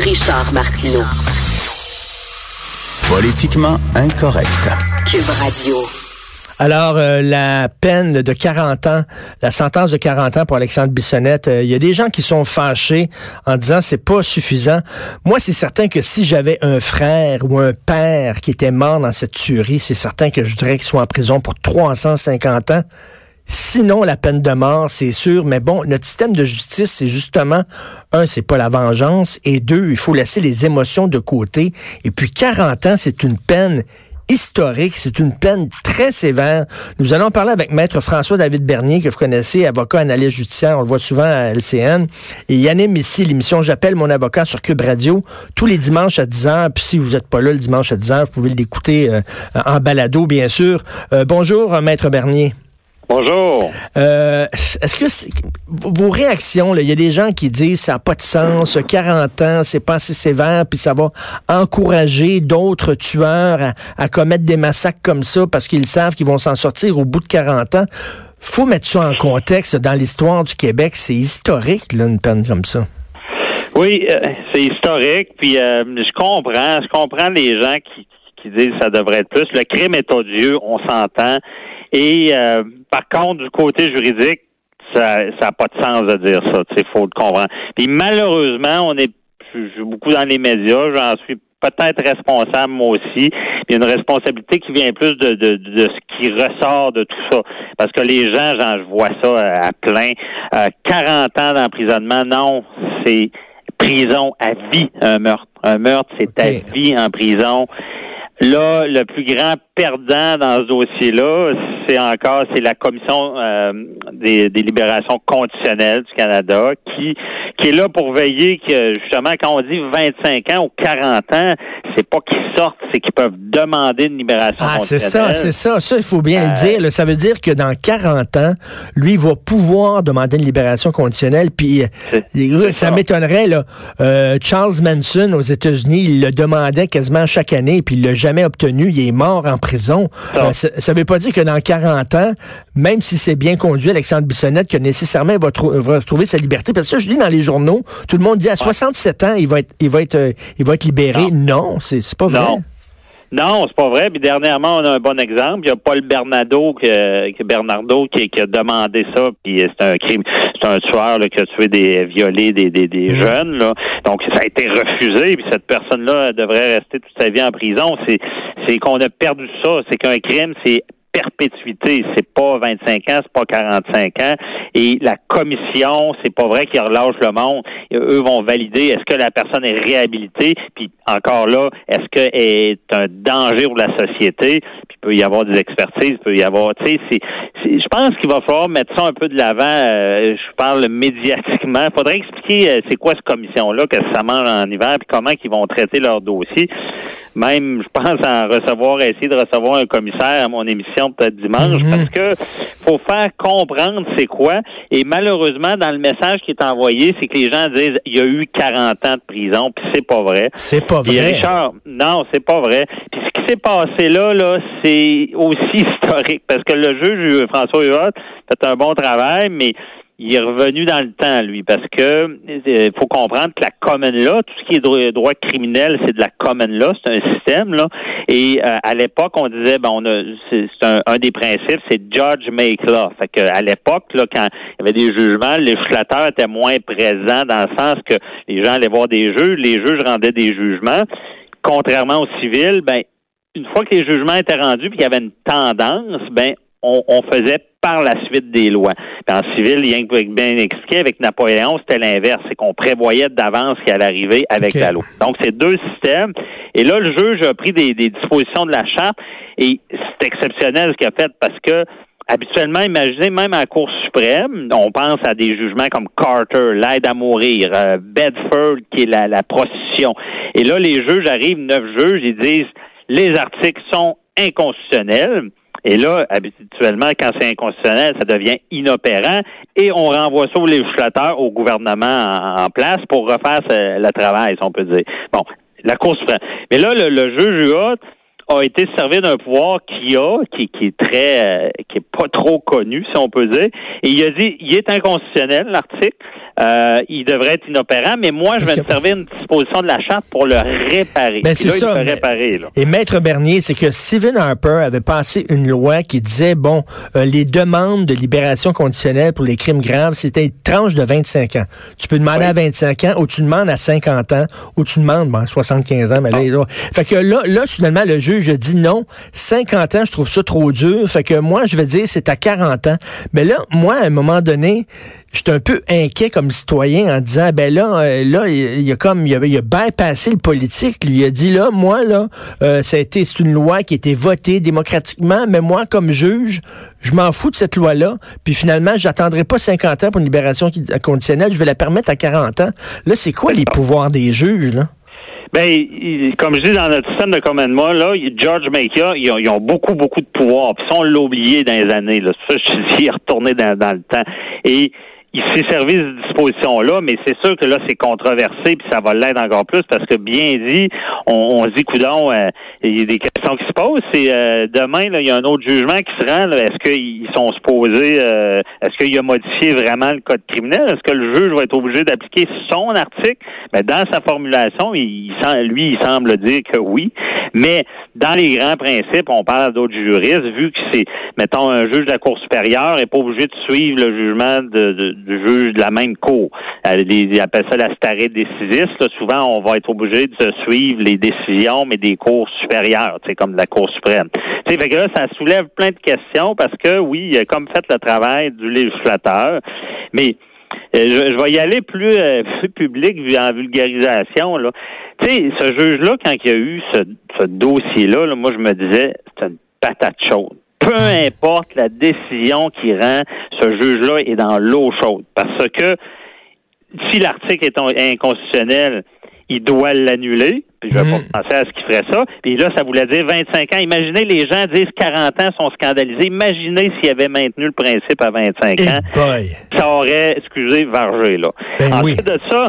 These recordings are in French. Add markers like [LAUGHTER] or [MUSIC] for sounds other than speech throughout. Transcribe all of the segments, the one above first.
Richard Martineau. Politiquement incorrect. Cube Radio. Alors, euh, la peine de 40 ans, la sentence de 40 ans pour Alexandre Bissonnette, euh, il y a des gens qui sont fâchés en disant c'est pas suffisant. Moi, c'est certain que si j'avais un frère ou un père qui était mort dans cette tuerie, c'est certain que je voudrais qu'il soit en prison pour 350 ans. Sinon, la peine de mort, c'est sûr. Mais bon, notre système de justice, c'est justement, un, c'est pas la vengeance, et deux, il faut laisser les émotions de côté. Et puis 40 ans, c'est une peine historique, c'est une peine très sévère. Nous allons parler avec Maître François-David Bernier, que vous connaissez, avocat analyste judiciaire, on le voit souvent à LCN. Et anime ici l'émission J'appelle mon avocat sur Cube Radio tous les dimanches à 10h. Puis si vous n'êtes pas là le dimanche à 10h, vous pouvez l'écouter euh, en balado, bien sûr. Euh, bonjour, Maître Bernier. Bonjour. Euh, Est-ce que vos réactions, il y a des gens qui disent ça n'a pas de sens, 40 ans, c'est pas assez sévère, puis ça va encourager d'autres tueurs à, à, commettre des massacres comme ça parce qu'ils savent qu'ils vont s'en sortir au bout de 40 ans. Faut mettre ça en contexte. Dans l'histoire du Québec, c'est historique, là, une peine comme ça. Oui, euh, c'est historique. Puis euh, je comprends, je comprends les gens qui, qui disent ça devrait être plus. Le crime est odieux, on s'entend. Et euh, par contre, du côté juridique, ça n'a pas de sens de dire ça. C'est faux de comprendre. Puis malheureusement, on est beaucoup dans les médias. J'en suis peut-être responsable moi aussi. Il y a une responsabilité qui vient plus de, de, de ce qui ressort de tout ça. Parce que les gens, je vois ça à plein. Euh, 40 ans d'emprisonnement, non, c'est prison à vie, un meurtre. Un meurtre, c'est okay. à vie en prison. Là, le plus grand perdant dans ce dossier-là, c'est encore c'est la commission euh, des, des, libérations conditionnelles du Canada qui qui est là pour veiller que justement quand on dit 25 ans ou 40 ans, c'est pas qu'ils sortent, c'est qu'ils peuvent demander une libération ah, c'est ça, c'est ça. Ça, il faut bien euh, le dire. Là. Ça veut dire que dans 40 ans, lui il va pouvoir demander une libération conditionnelle. Puis ça, ça. m'étonnerait. Là, euh, Charles Manson aux États-Unis, il le demandait quasiment chaque année, puis il l'a jamais obtenu. Il est mort en prison. Euh, ça ne veut pas dire que dans 40 ans, même si c'est bien conduit, Alexandre Bissonnette, que nécessairement il va, va, retrouver sa liberté. Parce que ça, je lis dans les journaux, tout le monde dit à 67 ans, il va être, il va être, euh, il va être libéré. Non, non c'est pas vrai. Non. Non, c'est pas vrai. Puis dernièrement, on a un bon exemple. Il y a Paul Bernardo, que, que Bernardo qui, qui, a demandé ça. Puis c'est un crime, c'est un tueur là, qui a tué des violé des, des, des mmh. jeunes. Là. Donc ça a été refusé. Puis cette personne-là devrait rester toute sa vie en prison. C'est c'est qu'on a perdu ça. C'est qu'un crime, c'est perpétuité. C'est pas 25 ans, c'est pas 45 ans. Et la commission, c'est pas vrai qu'ils relâchent le monde. Eux vont valider est-ce que la personne est réhabilitée. Puis encore là, est-ce qu'elle est un danger pour la société? Il peut y avoir des expertises, il peut y avoir. Tu sais, c'est, je pense qu'il va falloir mettre ça un peu de l'avant. Euh, je parle médiatiquement. Il faudrait expliquer euh, c'est quoi cette commission-là, que ça mange en hiver, puis comment ils vont traiter leur dossier. Même, je pense en recevoir, essayer de recevoir un commissaire à mon émission peut-être dimanche, mm-hmm. parce que faut faire comprendre c'est quoi. Et malheureusement, dans le message qui est envoyé, c'est que les gens disent il y a eu 40 ans de prison, puis c'est pas vrai. C'est pas vrai. Et Richard, non, c'est pas vrai. Puis s'est passé là, là, c'est aussi [LAUGHS] historique, parce que le juge François Huot fait un bon travail, mais il est revenu dans le temps, lui, parce que euh, faut comprendre que la common law, tout ce qui est droit, criminel, c'est de la common law, c'est un système, là. Et euh, à l'époque, on disait, ben, on a, c'est un, un, des principes, c'est judge make law. Fait que à l'époque, là, quand il y avait des jugements, le législateur était moins présent dans le sens que les gens allaient voir des juges, les juges rendaient des jugements. Contrairement au civil, ben, une fois que les jugements étaient rendus, puis qu'il y avait une tendance, ben, on, on faisait par la suite des lois. Puis en civil, bien, bien expliqué, avec Napoléon, c'était l'inverse. C'est qu'on prévoyait d'avance ce qui allait arriver avec okay. la loi. Donc, c'est deux systèmes. Et là, le juge a pris des, des dispositions de la charte et c'est exceptionnel ce qu'il a fait parce que habituellement, imaginez même à la Cour suprême, on pense à des jugements comme Carter, l'aide à mourir, euh, Bedford, qui est la, la prostitution. Et là, les juges arrivent, neuf juges, ils disent les articles sont inconstitutionnels. Et là, habituellement, quand c'est inconstitutionnel, ça devient inopérant et on renvoie ça au législateur, au gouvernement en, place pour refaire le travail, si on peut dire. Bon, la Cour suprême. Mais là, le, le juge UA a été servi d'un pouvoir qui a, qui, qui est très, euh, qui est pas trop connu, si on peut dire. Et il a dit, il est inconstitutionnel, l'article. Euh, il devrait être inopérant, mais moi, je vais me servir une disposition de la charte pour le réparer. Ben, c'est ça. réparer, Et Maître Bernier, c'est que Stephen Harper avait passé une loi qui disait, bon, euh, les demandes de libération conditionnelle pour les crimes graves, c'était une tranche de 25 ans. Tu peux demander à 25 ans, ou tu demandes à 50 ans, ou tu demandes, bon, 75 ans, mais là, ah. fait que là, là, finalement, le juge dis non. 50 ans, je trouve ça trop dur. Fait que moi, je vais dire c'est à 40 ans. Mais là, moi, à un moment donné, j'étais un peu inquiet comme citoyen en disant ben là euh, là il, a comme il a, il a bypassé le politique lui il a dit là moi là euh, ça a été c'est une loi qui a été votée démocratiquement mais moi comme juge je m'en fous de cette loi là puis finalement j'attendrai pas 50 ans pour une libération conditionnelle je vais la permettre à 40 ans là c'est quoi les pouvoirs des juges là? Ben, comme je dis dans notre système de commandement, là, George Maker, ils ont, beaucoup, beaucoup de pouvoir. Puis ça, on l'a oublié dans les années. Là. Ça, je suis [LAUGHS] retourné dans, dans le temps. Et il s'est servi de disposition-là, mais c'est sûr que là, c'est controversé, puis ça va l'être encore plus, parce que bien dit, on, se dit, coudon, euh, il y a des questions qui se posent. C'est euh, demain, là, il y a un autre jugement qui se rend. Est-ce qu'ils sont supposés, euh, est-ce qu'il a modifié vraiment le code criminel? Est-ce que le juge va être obligé d'appliquer son article? Mais dans sa formulation, il, lui, il semble dire que oui. Mais dans les grands principes, on parle d'autres juristes, vu que c'est, mettons, un juge de la Cour supérieure n'est pas obligé de suivre le jugement de du juge de la même cour. Euh, ils appellent ça la starée décisiste. souvent, on va être obligé de suivre les décisions, mais des cours supérieures, comme la Cour suprême. Fait que là, ça soulève plein de questions parce que, oui, il a comme fait le travail du législateur, mais euh, je, vais y aller plus, euh, [LAUGHS] public en vulgarisation. Là. Ce juge-là, quand il y a eu ce, dossier-là, là, moi, je me disais, c'est une patate chaude peu importe la décision qui rend, ce juge-là est dans l'eau chaude. Parce que si l'article est inconstitutionnel, il doit l'annuler. Puis je vais pas mhm. penser à ce qu'il ferait ça. Puis là, ça voulait dire 25 ans. Imaginez, les gens disent 40 ans sont scandalisés. Imaginez s'il avait maintenu le principe à 25 ans. Ça aurait, excusez, vargé, là. Ben Ensuite de ça,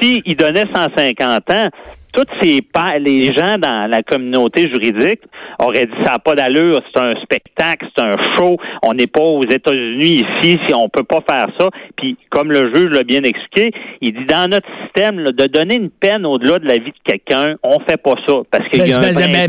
s'il donnait 150 ans, toutes ces les gens dans la communauté juridique auraient dit ça n'a pas d'allure, c'est un spectacle, c'est un show, on n'est pas aux États-Unis ici, si on peut pas faire ça. Puis comme le juge l'a bien expliqué, il dit dans notre système de donner une peine au-delà de la vie de quelqu'un, on fait pas ça parce qu'il y a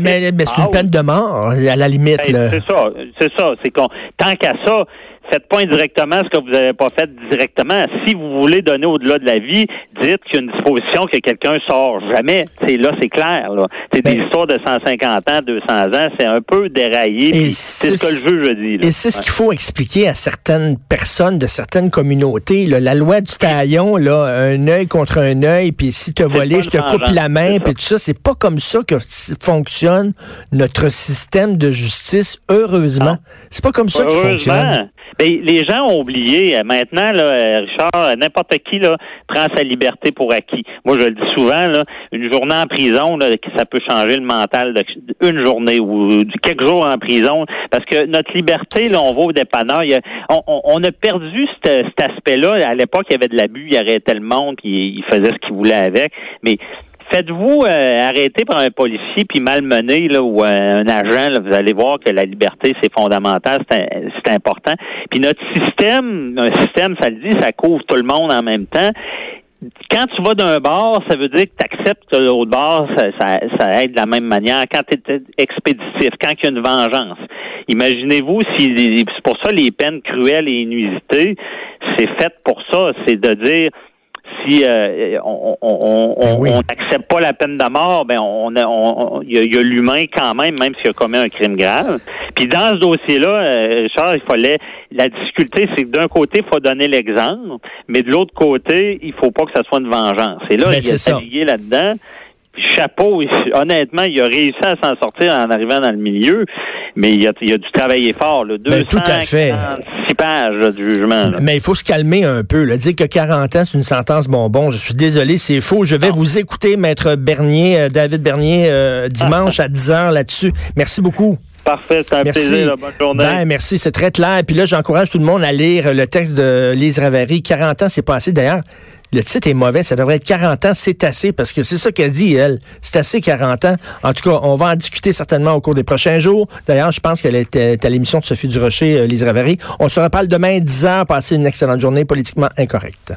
mais, mais, c'est une peine de mort à la limite. Ben, c'est ça, c'est ça, c'est qu'on tant qu'à ça faites pas indirectement ce que vous n'avez pas fait directement. Si vous voulez donner au-delà de la vie, dites qu'il y a une disposition que quelqu'un sort jamais. C'est là, c'est clair. C'est des ben- histoires de 150 ans, 200 ans, c'est un peu déraillé. C'est ce que le juge dit. Et c'est ce qu'il faut expliquer à certaines personnes de certaines communautés. La loi du taillon, là, un œil contre un œil, puis si tu as volé, je te coupe la main, puis tout ça. C'est pas comme ça que fonctionne notre système de justice. Heureusement, c'est pas comme ça qu'il fonctionne. Ben, les gens ont oublié. Euh, maintenant, euh, Richard, euh, n'importe qui prend sa liberté pour acquis. Moi, je le dis souvent, une journée en prison, ça peut changer le mental de une journée ou quelques jours en prison. Parce que notre liberté, là, on va au dépanneur. on, a perdu cet, aspect-là. À l'époque, il y avait de l'abus, il arrêtait le monde, puis il faisait ce qu'il voulait avec. Mais faites-vous euh, arrêter par un policier puis malmener là, ou un agent, là, vous allez voir que la liberté, c'est fondamental, c'est important. Puis notre système, un système, ça le dit, ça couvre tout le monde en même temps quand tu vas d'un bar, ça veut dire que tu acceptes que l'autre bar, ça, ça, ça, aide de la même manière. Quand tu es expéditif, quand il y a une vengeance. Imaginez-vous si c'est pour ça les peines cruelles et inusitées, c'est fait pour ça, c'est de dire si euh, on on n'accepte ben pas la peine de mort, ben on il y a, l'humain quand même, même s'il a commis un crime grave. Puis dans ce dossier-là, euh, Charles, il fallait la difficulté, c'est que d'un côté, il faut donner l'exemple, mais de l'autre côté, il faut pas que ça soit une vengeance. Et là, ben, il y a lié là-dedans. Chapeau, honnêtement, il a réussi à s'en sortir en arrivant dans le milieu, mais il a, il a dû travailler fort. Là. Ben, tout à fait. 246 pages là, de jugement. là. Mais il faut se calmer un peu. Là. Dire que 40 ans, c'est une sentence bonbon. Je suis désolé, c'est faux. Je vais vous écouter, Maître Bernier, euh, David Bernier, euh, dimanche à 10 h là-dessus. Merci beaucoup. Parfait, c'est un Merci. plaisir. là. Bonne journée. Ben, merci, c'est très clair. Puis là, j'encourage tout le monde à lire le texte de Lise Ravary. 40 ans, c'est pas assez. D'ailleurs, le titre est mauvais. Ça devrait être 40 ans, c'est assez, parce que c'est ça qu'elle dit, elle. C'est assez 40 ans. En tout cas, on va en discuter certainement au cours des prochains jours. D'ailleurs, je pense qu'elle était à l'émission de Sophie Durocher, euh, Lise Ravary. On se reparle demain, 10 heures. Passez une excellente journée politiquement incorrecte.